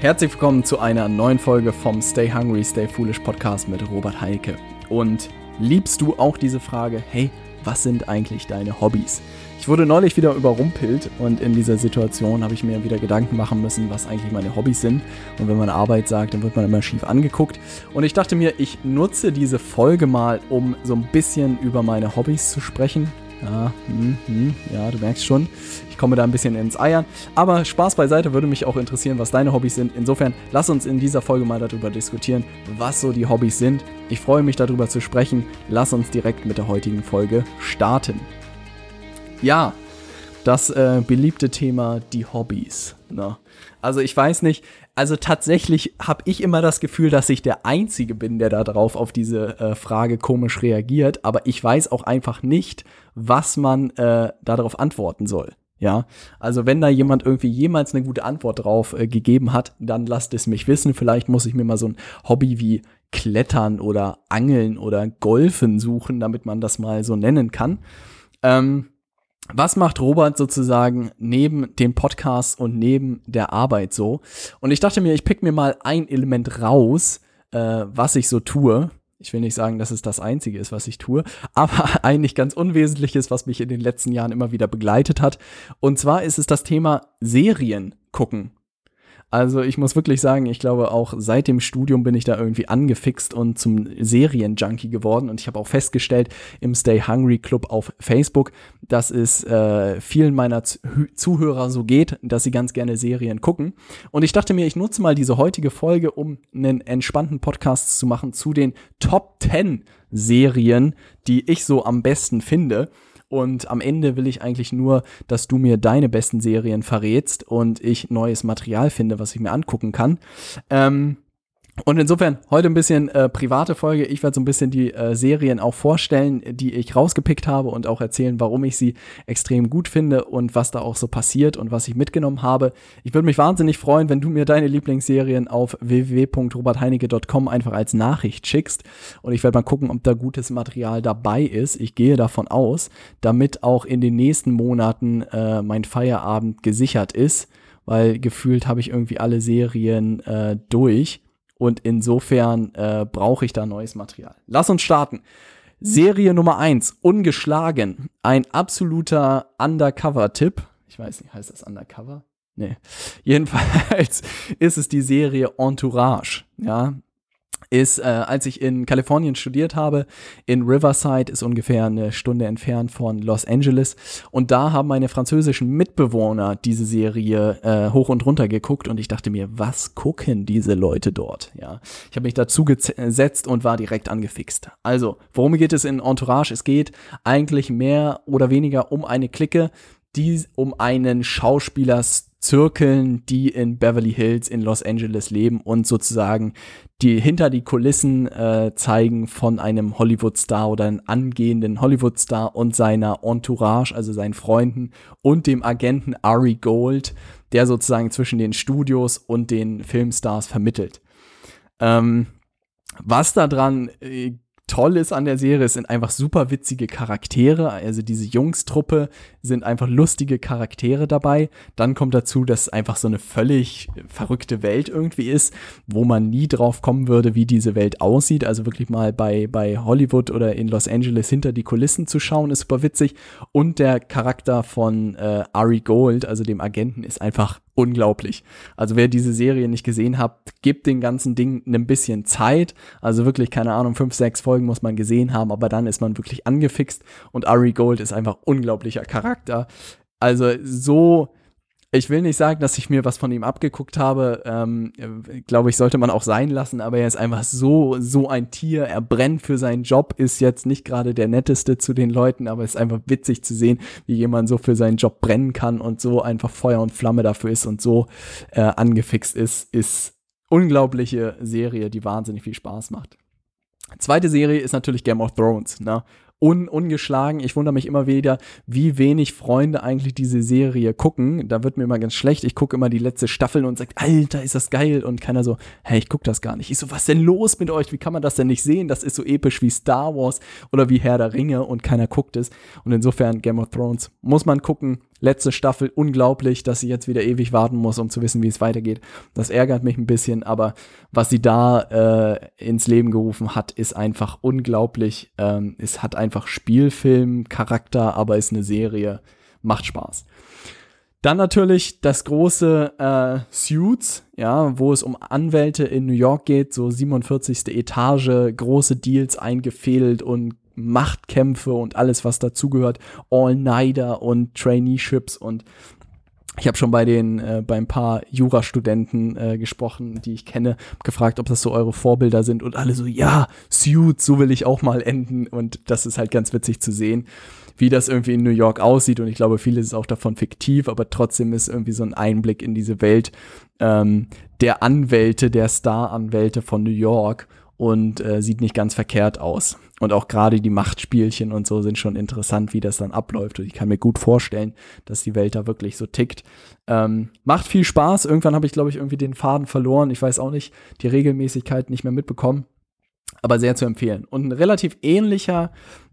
Herzlich willkommen zu einer neuen Folge vom Stay Hungry, Stay Foolish Podcast mit Robert Heike. Und liebst du auch diese Frage, hey, was sind eigentlich deine Hobbys? Ich wurde neulich wieder überrumpelt und in dieser Situation habe ich mir wieder Gedanken machen müssen, was eigentlich meine Hobbys sind. Und wenn man Arbeit sagt, dann wird man immer schief angeguckt. Und ich dachte mir, ich nutze diese Folge mal, um so ein bisschen über meine Hobbys zu sprechen. Ja, hm, hm, ja, du merkst schon, ich komme da ein bisschen ins Eiern. Aber Spaß beiseite würde mich auch interessieren, was deine Hobbys sind. Insofern lass uns in dieser Folge mal darüber diskutieren, was so die Hobbys sind. Ich freue mich darüber zu sprechen. Lass uns direkt mit der heutigen Folge starten. Ja, das äh, beliebte Thema, die Hobbys. Ne? Also ich weiß nicht, also tatsächlich habe ich immer das Gefühl, dass ich der Einzige bin, der da drauf auf diese äh, Frage komisch reagiert, aber ich weiß auch einfach nicht, was man äh, darauf antworten soll. Ja, also wenn da jemand irgendwie jemals eine gute Antwort drauf äh, gegeben hat, dann lasst es mich wissen. Vielleicht muss ich mir mal so ein Hobby wie Klettern oder Angeln oder Golfen suchen, damit man das mal so nennen kann. Ähm, was macht Robert sozusagen neben dem Podcast und neben der Arbeit so? Und ich dachte mir, ich pick mir mal ein Element raus, äh, was ich so tue. Ich will nicht sagen, dass es das Einzige ist, was ich tue, aber eigentlich ganz Unwesentliches, was mich in den letzten Jahren immer wieder begleitet hat. Und zwar ist es das Thema Serien gucken. Also ich muss wirklich sagen, ich glaube auch seit dem Studium bin ich da irgendwie angefixt und zum Serienjunkie geworden. Und ich habe auch festgestellt im Stay Hungry Club auf Facebook, dass es äh, vielen meiner Zuhörer so geht, dass sie ganz gerne Serien gucken. Und ich dachte mir, ich nutze mal diese heutige Folge, um einen entspannten Podcast zu machen zu den Top 10 Serien, die ich so am besten finde. Und am Ende will ich eigentlich nur, dass du mir deine besten Serien verrätst und ich neues Material finde, was ich mir angucken kann. Ähm, und insofern heute ein bisschen äh, private Folge. Ich werde so ein bisschen die äh, Serien auch vorstellen, die ich rausgepickt habe und auch erzählen, warum ich sie extrem gut finde und was da auch so passiert und was ich mitgenommen habe. Ich würde mich wahnsinnig freuen, wenn du mir deine Lieblingsserien auf www.robertheinecke.com einfach als Nachricht schickst und ich werde mal gucken, ob da gutes Material dabei ist. Ich gehe davon aus, damit auch in den nächsten Monaten äh, mein Feierabend gesichert ist, weil gefühlt habe ich irgendwie alle Serien äh, durch. Und insofern äh, brauche ich da neues Material. Lass uns starten. Serie Nummer eins, ungeschlagen. Ein absoluter Undercover-Tipp. Ich weiß nicht, heißt das Undercover? Nee. Jedenfalls ist es die Serie Entourage. Ja, ist, äh, als ich in Kalifornien studiert habe, in Riverside, ist ungefähr eine Stunde entfernt von Los Angeles. Und da haben meine französischen Mitbewohner diese Serie äh, hoch und runter geguckt und ich dachte mir, was gucken diese Leute dort? Ja, ich habe mich dazu gesetzt und war direkt angefixt. Also, worum geht es in Entourage? Es geht eigentlich mehr oder weniger um eine Clique, die um einen Schauspieler zirkeln, die in Beverly Hills in Los Angeles leben und sozusagen die hinter die Kulissen äh, zeigen von einem Hollywood-Star oder einem angehenden Hollywood-Star und seiner Entourage, also seinen Freunden und dem Agenten Ari Gold, der sozusagen zwischen den Studios und den Filmstars vermittelt. Ähm, was da dran äh, toll ist an der Serie, es sind einfach super witzige Charaktere. Also diese Jungstruppe sind einfach lustige Charaktere dabei. Dann kommt dazu, dass es einfach so eine völlig verrückte Welt irgendwie ist, wo man nie drauf kommen würde, wie diese Welt aussieht. Also wirklich mal bei, bei Hollywood oder in Los Angeles hinter die Kulissen zu schauen, ist super witzig. Und der Charakter von äh, Ari Gold, also dem Agenten, ist einfach unglaublich. Also wer diese Serie nicht gesehen hat, gibt den ganzen Ding ein bisschen Zeit. Also wirklich, keine Ahnung, fünf, sechs Folgen muss man gesehen haben, aber dann ist man wirklich angefixt und Ari Gold ist einfach unglaublicher Charakter. Also so ich will nicht sagen, dass ich mir was von ihm abgeguckt habe. Ähm, Glaube ich, sollte man auch sein lassen, aber er ist einfach so, so ein Tier. Er brennt für seinen Job, ist jetzt nicht gerade der netteste zu den Leuten, aber es ist einfach witzig zu sehen, wie jemand so für seinen Job brennen kann und so einfach Feuer und Flamme dafür ist und so äh, angefixt ist, ist unglaubliche Serie, die wahnsinnig viel Spaß macht. Zweite Serie ist natürlich Game of Thrones. Ne? un ungeschlagen. Ich wundere mich immer wieder, wie wenig Freunde eigentlich diese Serie gucken. Da wird mir immer ganz schlecht. Ich gucke immer die letzte Staffel und sage, Alter, ist das geil. Und keiner so, hey, ich gucke das gar nicht. Ich so, was denn los mit euch? Wie kann man das denn nicht sehen? Das ist so episch wie Star Wars oder wie Herr der Ringe und keiner guckt es. Und insofern Game of Thrones muss man gucken. Letzte Staffel, unglaublich, dass sie jetzt wieder ewig warten muss, um zu wissen, wie es weitergeht. Das ärgert mich ein bisschen, aber was sie da äh, ins Leben gerufen hat, ist einfach unglaublich. Ähm, es hat einfach Spielfilm-Charakter, aber ist eine Serie. Macht Spaß. Dann natürlich das große äh, Suits, ja, wo es um Anwälte in New York geht, so 47. Etage, große Deals eingefädelt und Machtkämpfe und alles, was dazugehört, All-Nighter und Traineeships und ich habe schon bei den äh, bei ein paar Jurastudenten äh, gesprochen, die ich kenne, gefragt, ob das so eure Vorbilder sind und alle so ja, Suits, so will ich auch mal enden und das ist halt ganz witzig zu sehen, wie das irgendwie in New York aussieht und ich glaube, vieles ist auch davon fiktiv, aber trotzdem ist irgendwie so ein Einblick in diese Welt ähm, der Anwälte, der Star-Anwälte von New York und äh, sieht nicht ganz verkehrt aus. Und auch gerade die Machtspielchen und so sind schon interessant, wie das dann abläuft. Und ich kann mir gut vorstellen, dass die Welt da wirklich so tickt. Ähm, macht viel Spaß. Irgendwann habe ich, glaube ich, irgendwie den Faden verloren. Ich weiß auch nicht, die Regelmäßigkeit nicht mehr mitbekommen. Aber sehr zu empfehlen. Und ein relativ ähnlicher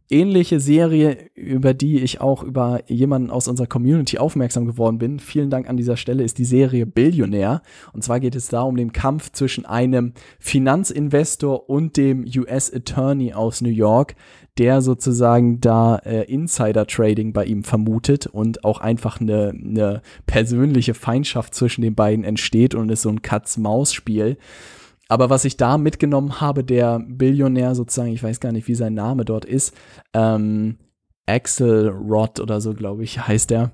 ähnliche Serie, über die ich auch über jemanden aus unserer Community aufmerksam geworden bin. Vielen Dank an dieser Stelle ist die Serie Billionär. Und zwar geht es da um den Kampf zwischen einem Finanzinvestor und dem US Attorney aus New York, der sozusagen da äh, Insider-Trading bei ihm vermutet und auch einfach eine, eine persönliche Feindschaft zwischen den beiden entsteht und es so ein Katz-Maus-Spiel. Aber was ich da mitgenommen habe, der Billionär sozusagen, ich weiß gar nicht, wie sein Name dort ist, ähm, Axel Rod oder so, glaube ich, heißt er.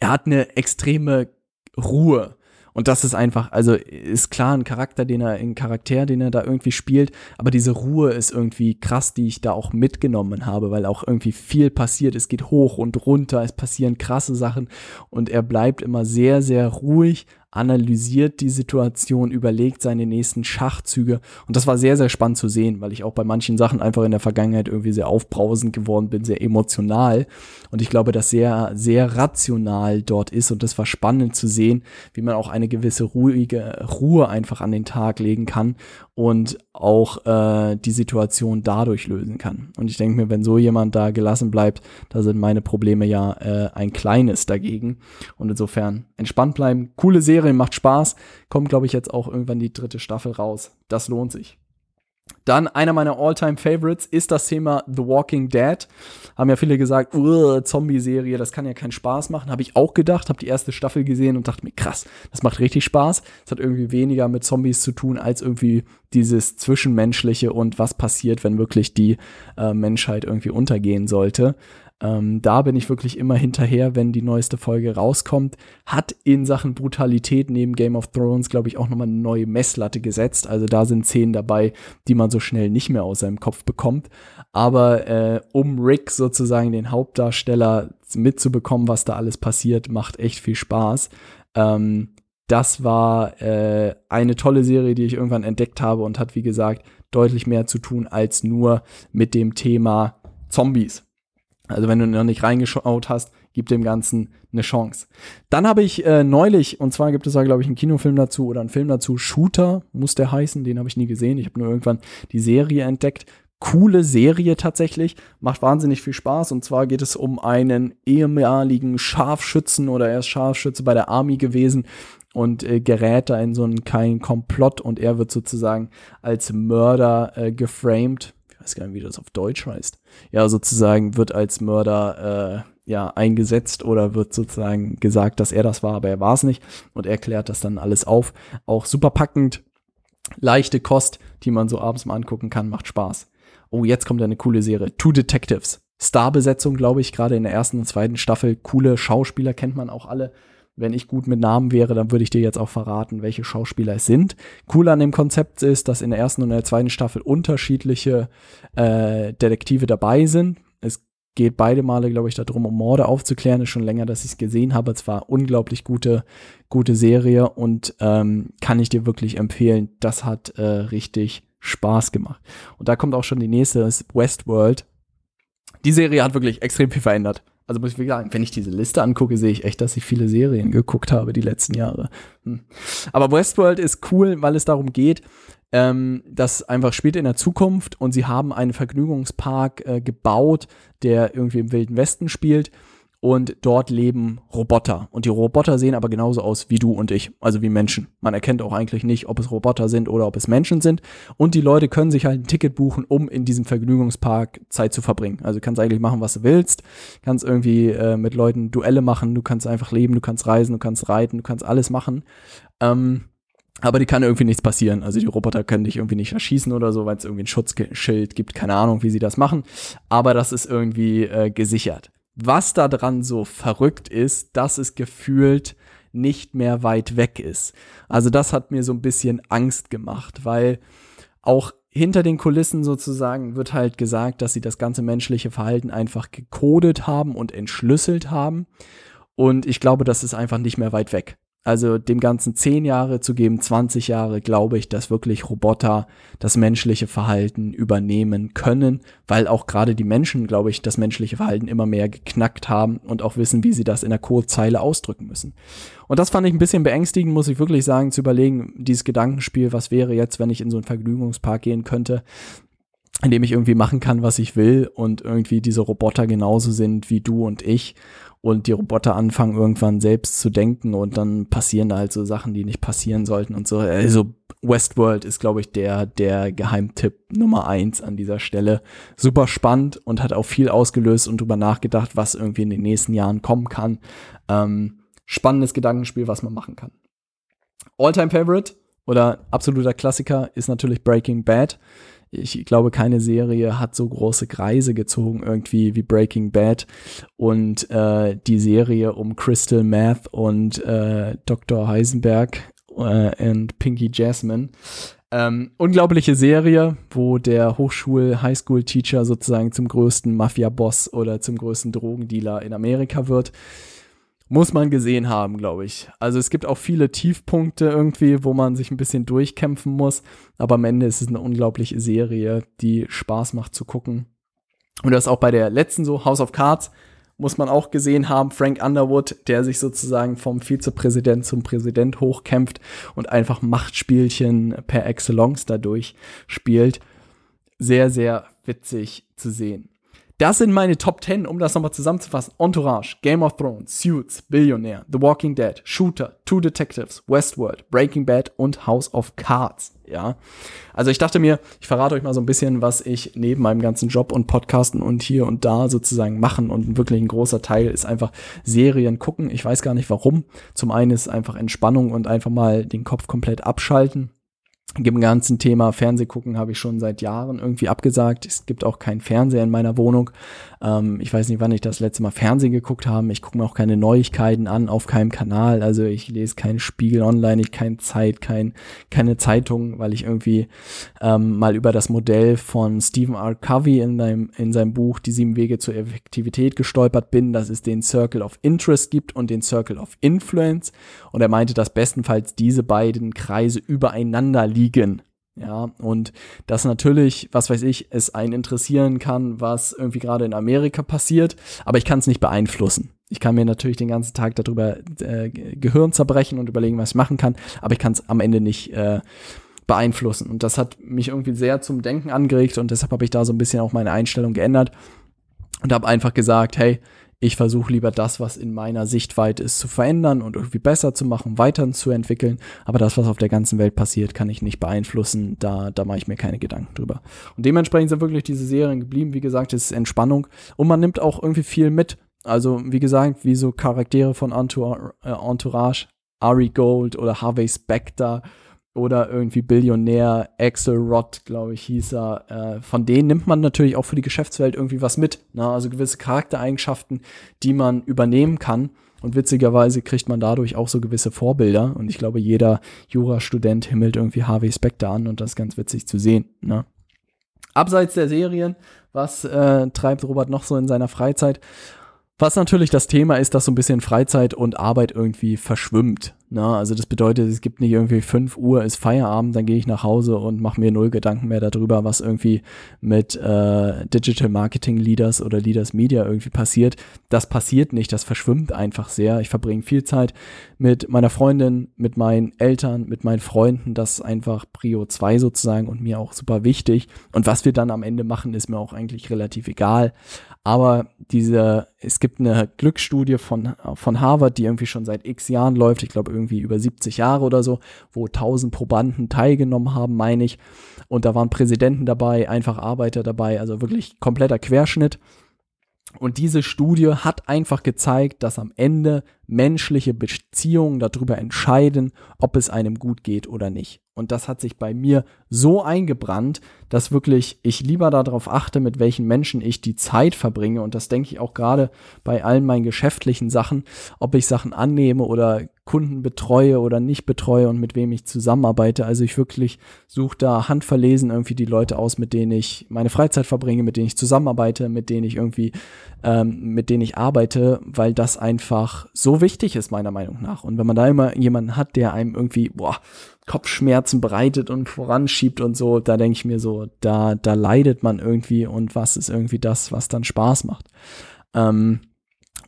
Er hat eine extreme Ruhe. Und das ist einfach, also ist klar ein Charakter, den er, ein Charakter, den er da irgendwie spielt, aber diese Ruhe ist irgendwie krass, die ich da auch mitgenommen habe, weil auch irgendwie viel passiert. Es geht hoch und runter, es passieren krasse Sachen und er bleibt immer sehr, sehr ruhig, analysiert die Situation, überlegt seine nächsten Schachzüge. Und das war sehr, sehr spannend zu sehen, weil ich auch bei manchen Sachen einfach in der Vergangenheit irgendwie sehr aufbrausend geworden bin, sehr emotional. Und ich glaube, dass sehr, sehr rational dort ist. Und das war spannend zu sehen, wie man auch eine gewisse ruhige Ruhe einfach an den Tag legen kann und auch äh, die Situation dadurch lösen kann. Und ich denke mir, wenn so jemand da gelassen bleibt, da sind meine Probleme ja äh, ein kleines dagegen. Und insofern entspannt bleiben. Coole Serie, macht Spaß. Kommt, glaube ich, jetzt auch irgendwann die dritte Staffel raus. Das lohnt sich. Dann einer meiner All-Time Favorites ist das Thema The Walking Dead. Haben ja viele gesagt, Zombie-Serie, das kann ja keinen Spaß machen. Habe ich auch gedacht, habe die erste Staffel gesehen und dachte mir, krass, das macht richtig Spaß. Es hat irgendwie weniger mit Zombies zu tun, als irgendwie dieses Zwischenmenschliche und was passiert, wenn wirklich die äh, Menschheit irgendwie untergehen sollte. Ähm, da bin ich wirklich immer hinterher, wenn die neueste Folge rauskommt. Hat in Sachen Brutalität neben Game of Thrones, glaube ich, auch nochmal eine neue Messlatte gesetzt. Also da sind Szenen dabei, die man so schnell nicht mehr aus seinem Kopf bekommt. Aber äh, um Rick sozusagen den Hauptdarsteller mitzubekommen, was da alles passiert, macht echt viel Spaß. Ähm, das war äh, eine tolle Serie, die ich irgendwann entdeckt habe und hat, wie gesagt, deutlich mehr zu tun als nur mit dem Thema Zombies. Also wenn du noch nicht reingeschaut hast, gib dem Ganzen eine Chance. Dann habe ich äh, neulich, und zwar gibt es da, glaube ich, einen Kinofilm dazu oder einen Film dazu, Shooter muss der heißen, den habe ich nie gesehen. Ich habe nur irgendwann die Serie entdeckt. Coole Serie tatsächlich, macht wahnsinnig viel Spaß. Und zwar geht es um einen ehemaligen Scharfschützen oder er ist Scharfschütze bei der Army gewesen und äh, gerät da in so einen kleinen Komplott und er wird sozusagen als Mörder äh, geframed ich weiß gar nicht, wie das auf Deutsch heißt, ja, sozusagen wird als Mörder äh, ja eingesetzt oder wird sozusagen gesagt, dass er das war, aber er war es nicht und er klärt das dann alles auf. Auch super packend, leichte Kost, die man so abends mal angucken kann, macht Spaß. Oh, jetzt kommt eine coole Serie. Two Detectives. Starbesetzung, glaube ich, gerade in der ersten und zweiten Staffel. Coole Schauspieler kennt man auch alle wenn ich gut mit Namen wäre, dann würde ich dir jetzt auch verraten, welche Schauspieler es sind. Cool an dem Konzept ist, dass in der ersten und der zweiten Staffel unterschiedliche äh, Detektive dabei sind. Es geht beide Male, glaube ich, darum, um Morde aufzuklären. Ist schon länger, dass ich es gesehen habe. Es war unglaublich gute, gute Serie und ähm, kann ich dir wirklich empfehlen. Das hat äh, richtig Spaß gemacht. Und da kommt auch schon die nächste, das Westworld. Die Serie hat wirklich extrem viel verändert. Also muss ich sagen, wenn ich diese Liste angucke, sehe ich echt, dass ich viele Serien geguckt habe die letzten Jahre. Hm. Aber Westworld ist cool, weil es darum geht, ähm, das einfach spielt in der Zukunft und sie haben einen Vergnügungspark äh, gebaut, der irgendwie im Wilden Westen spielt. Und dort leben Roboter. Und die Roboter sehen aber genauso aus wie du und ich, also wie Menschen. Man erkennt auch eigentlich nicht, ob es Roboter sind oder ob es Menschen sind. Und die Leute können sich halt ein Ticket buchen, um in diesem Vergnügungspark Zeit zu verbringen. Also du kannst eigentlich machen, was du willst. Kannst irgendwie äh, mit Leuten Duelle machen, du kannst einfach leben, du kannst reisen, du kannst reiten, du kannst alles machen. Ähm, aber die kann irgendwie nichts passieren. Also die Roboter können dich irgendwie nicht erschießen oder so, weil es irgendwie ein Schutzschild gibt. Keine Ahnung, wie sie das machen. Aber das ist irgendwie äh, gesichert. Was da dran so verrückt ist, dass es gefühlt nicht mehr weit weg ist. Also das hat mir so ein bisschen Angst gemacht, weil auch hinter den Kulissen sozusagen wird halt gesagt, dass sie das ganze menschliche Verhalten einfach gecodet haben und entschlüsselt haben. Und ich glaube, das ist einfach nicht mehr weit weg also dem Ganzen zehn Jahre zu geben, 20 Jahre, glaube ich, dass wirklich Roboter das menschliche Verhalten übernehmen können, weil auch gerade die Menschen, glaube ich, das menschliche Verhalten immer mehr geknackt haben und auch wissen, wie sie das in der Codezeile ausdrücken müssen. Und das fand ich ein bisschen beängstigend, muss ich wirklich sagen, zu überlegen, dieses Gedankenspiel, was wäre jetzt, wenn ich in so einen Vergnügungspark gehen könnte, in dem ich irgendwie machen kann, was ich will und irgendwie diese Roboter genauso sind wie du und ich und die Roboter anfangen irgendwann selbst zu denken und dann passieren da halt so Sachen, die nicht passieren sollten und so. Also Westworld ist, glaube ich, der, der Geheimtipp Nummer eins an dieser Stelle. Super spannend und hat auch viel ausgelöst und drüber nachgedacht, was irgendwie in den nächsten Jahren kommen kann. Ähm, spannendes Gedankenspiel, was man machen kann. Alltime Favorite oder absoluter Klassiker ist natürlich Breaking Bad ich glaube, keine Serie hat so große Kreise gezogen irgendwie wie Breaking Bad und äh, die Serie um Crystal Meth und äh, Dr. Heisenberg äh, und Pinky Jasmine. Ähm, unglaubliche Serie, wo der Hochschul-Highschool-Teacher sozusagen zum größten Mafia-Boss oder zum größten Drogendealer in Amerika wird muss man gesehen haben, glaube ich. Also es gibt auch viele Tiefpunkte irgendwie, wo man sich ein bisschen durchkämpfen muss, aber am Ende ist es eine unglaubliche Serie, die Spaß macht zu gucken. Und das auch bei der letzten so, House of Cards, muss man auch gesehen haben, Frank Underwood, der sich sozusagen vom Vizepräsident zum Präsident hochkämpft und einfach Machtspielchen per Excellence dadurch spielt. Sehr, sehr witzig zu sehen. Das sind meine Top 10, um das nochmal zusammenzufassen. Entourage, Game of Thrones, Suits, Billionaire, The Walking Dead, Shooter, Two Detectives, Westworld, Breaking Bad und House of Cards. Ja. Also ich dachte mir, ich verrate euch mal so ein bisschen, was ich neben meinem ganzen Job und Podcasten und hier und da sozusagen machen. Und wirklich ein großer Teil ist einfach Serien gucken. Ich weiß gar nicht warum. Zum einen ist einfach Entspannung und einfach mal den Kopf komplett abschalten dem ganzen Thema Fernsehgucken habe ich schon seit Jahren irgendwie abgesagt. Es gibt auch keinen Fernseher in meiner Wohnung. Ähm, ich weiß nicht, wann ich das letzte Mal Fernsehen geguckt habe. Ich gucke mir auch keine Neuigkeiten an auf keinem Kanal. Also ich lese keinen Spiegel online, ich keine Zeit, kein, keine Zeitung, weil ich irgendwie ähm, mal über das Modell von Stephen R. Covey in, seinem, in seinem Buch Die sieben Wege zur Effektivität gestolpert bin, dass es den Circle of Interest gibt und den Circle of Influence. Und er meinte, dass bestenfalls diese beiden Kreise übereinander liegen liegen. Ja, und das natürlich, was weiß ich, es einen interessieren kann, was irgendwie gerade in Amerika passiert, aber ich kann es nicht beeinflussen. Ich kann mir natürlich den ganzen Tag darüber äh, Gehirn zerbrechen und überlegen, was ich machen kann, aber ich kann es am Ende nicht äh, beeinflussen. Und das hat mich irgendwie sehr zum Denken angeregt und deshalb habe ich da so ein bisschen auch meine Einstellung geändert und habe einfach gesagt, hey, ich versuche lieber das, was in meiner Sichtweite ist, zu verändern und irgendwie besser zu machen, weiterzuentwickeln. Aber das, was auf der ganzen Welt passiert, kann ich nicht beeinflussen. Da, da mache ich mir keine Gedanken drüber. Und dementsprechend sind wirklich diese Serien geblieben. Wie gesagt, es ist Entspannung. Und man nimmt auch irgendwie viel mit. Also, wie gesagt, wie so Charaktere von äh, Entourage, Ari Gold oder Harvey Specter oder irgendwie Billionär, Axel Rott, glaube ich, hieß er. Äh, von denen nimmt man natürlich auch für die Geschäftswelt irgendwie was mit. Ne? Also gewisse Charaktereigenschaften, die man übernehmen kann. Und witzigerweise kriegt man dadurch auch so gewisse Vorbilder. Und ich glaube, jeder Jurastudent himmelt irgendwie Harvey Specter an und das ist ganz witzig zu sehen. Ne? Abseits der Serien, was äh, treibt Robert noch so in seiner Freizeit? Was natürlich das Thema ist, dass so ein bisschen Freizeit und Arbeit irgendwie verschwimmt. Na, also das bedeutet, es gibt nicht irgendwie 5 Uhr ist Feierabend, dann gehe ich nach Hause und mache mir null Gedanken mehr darüber, was irgendwie mit äh, Digital Marketing Leaders oder Leaders Media irgendwie passiert. Das passiert nicht, das verschwimmt einfach sehr. Ich verbringe viel Zeit mit meiner Freundin, mit meinen Eltern, mit meinen Freunden. Das ist einfach Prio 2 sozusagen und mir auch super wichtig. Und was wir dann am Ende machen, ist mir auch eigentlich relativ egal. Aber diese es gibt eine Glücksstudie von, von Harvard, die irgendwie schon seit x Jahren läuft, ich glaube irgendwie über 70 Jahre oder so, wo 1000 Probanden teilgenommen haben, meine ich. Und da waren Präsidenten dabei, einfach Arbeiter dabei, also wirklich kompletter Querschnitt. Und diese Studie hat einfach gezeigt, dass am Ende menschliche Beziehungen darüber entscheiden, ob es einem gut geht oder nicht. Und das hat sich bei mir so eingebrannt, dass wirklich ich lieber darauf achte, mit welchen Menschen ich die Zeit verbringe. Und das denke ich auch gerade bei allen meinen geschäftlichen Sachen, ob ich Sachen annehme oder Kunden betreue oder nicht betreue und mit wem ich zusammenarbeite. Also ich wirklich suche da handverlesen irgendwie die Leute aus, mit denen ich meine Freizeit verbringe, mit denen ich zusammenarbeite, mit denen ich irgendwie, ähm, mit denen ich arbeite, weil das einfach so wichtig ist, meiner Meinung nach. Und wenn man da immer jemanden hat, der einem irgendwie, boah, Kopfschmerzen bereitet und voranschiebt und so, da denke ich mir so, da, da leidet man irgendwie und was ist irgendwie das, was dann Spaß macht. Ähm,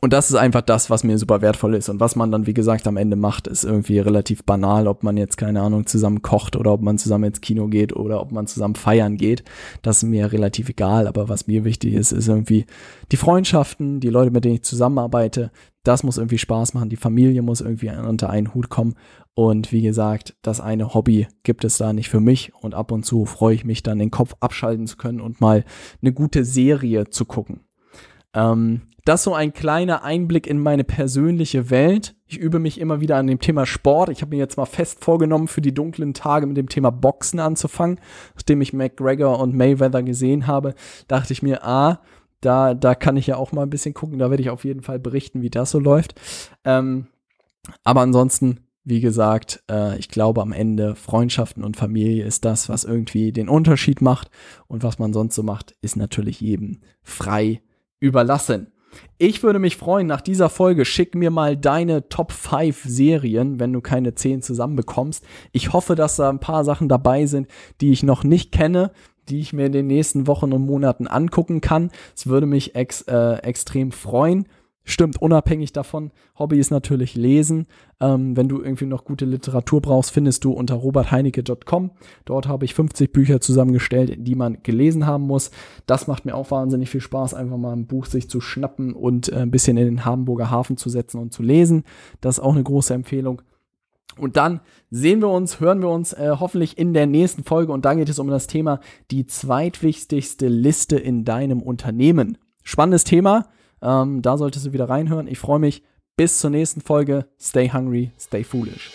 und das ist einfach das, was mir super wertvoll ist. Und was man dann, wie gesagt, am Ende macht, ist irgendwie relativ banal, ob man jetzt, keine Ahnung, zusammen kocht oder ob man zusammen ins Kino geht oder ob man zusammen feiern geht. Das ist mir relativ egal. Aber was mir wichtig ist, ist irgendwie die Freundschaften, die Leute, mit denen ich zusammenarbeite. Das muss irgendwie Spaß machen. Die Familie muss irgendwie unter einen Hut kommen. Und wie gesagt, das eine Hobby gibt es da nicht für mich. Und ab und zu freue ich mich dann, den Kopf abschalten zu können und mal eine gute Serie zu gucken. Ähm, das so ein kleiner Einblick in meine persönliche Welt. Ich übe mich immer wieder an dem Thema Sport. Ich habe mir jetzt mal fest vorgenommen, für die dunklen Tage mit dem Thema Boxen anzufangen. Nachdem ich McGregor und Mayweather gesehen habe, dachte ich mir, ah, da, da kann ich ja auch mal ein bisschen gucken. Da werde ich auf jeden Fall berichten, wie das so läuft. Ähm, aber ansonsten, wie gesagt, äh, ich glaube am Ende Freundschaften und Familie ist das, was irgendwie den Unterschied macht. Und was man sonst so macht, ist natürlich jedem frei überlassen. Ich würde mich freuen, nach dieser Folge schick mir mal deine Top 5 Serien, wenn du keine 10 zusammenbekommst. Ich hoffe, dass da ein paar Sachen dabei sind, die ich noch nicht kenne, die ich mir in den nächsten Wochen und Monaten angucken kann. Es würde mich ex, äh, extrem freuen. Stimmt, unabhängig davon, Hobby ist natürlich Lesen. Ähm, wenn du irgendwie noch gute Literatur brauchst, findest du unter robertheinecke.com. Dort habe ich 50 Bücher zusammengestellt, die man gelesen haben muss. Das macht mir auch wahnsinnig viel Spaß, einfach mal ein Buch sich zu schnappen und äh, ein bisschen in den Hamburger Hafen zu setzen und zu lesen. Das ist auch eine große Empfehlung. Und dann sehen wir uns, hören wir uns äh, hoffentlich in der nächsten Folge. Und dann geht es um das Thema die zweitwichtigste Liste in deinem Unternehmen. Spannendes Thema. Ähm, da solltest du wieder reinhören. Ich freue mich. Bis zur nächsten Folge. Stay hungry, stay foolish.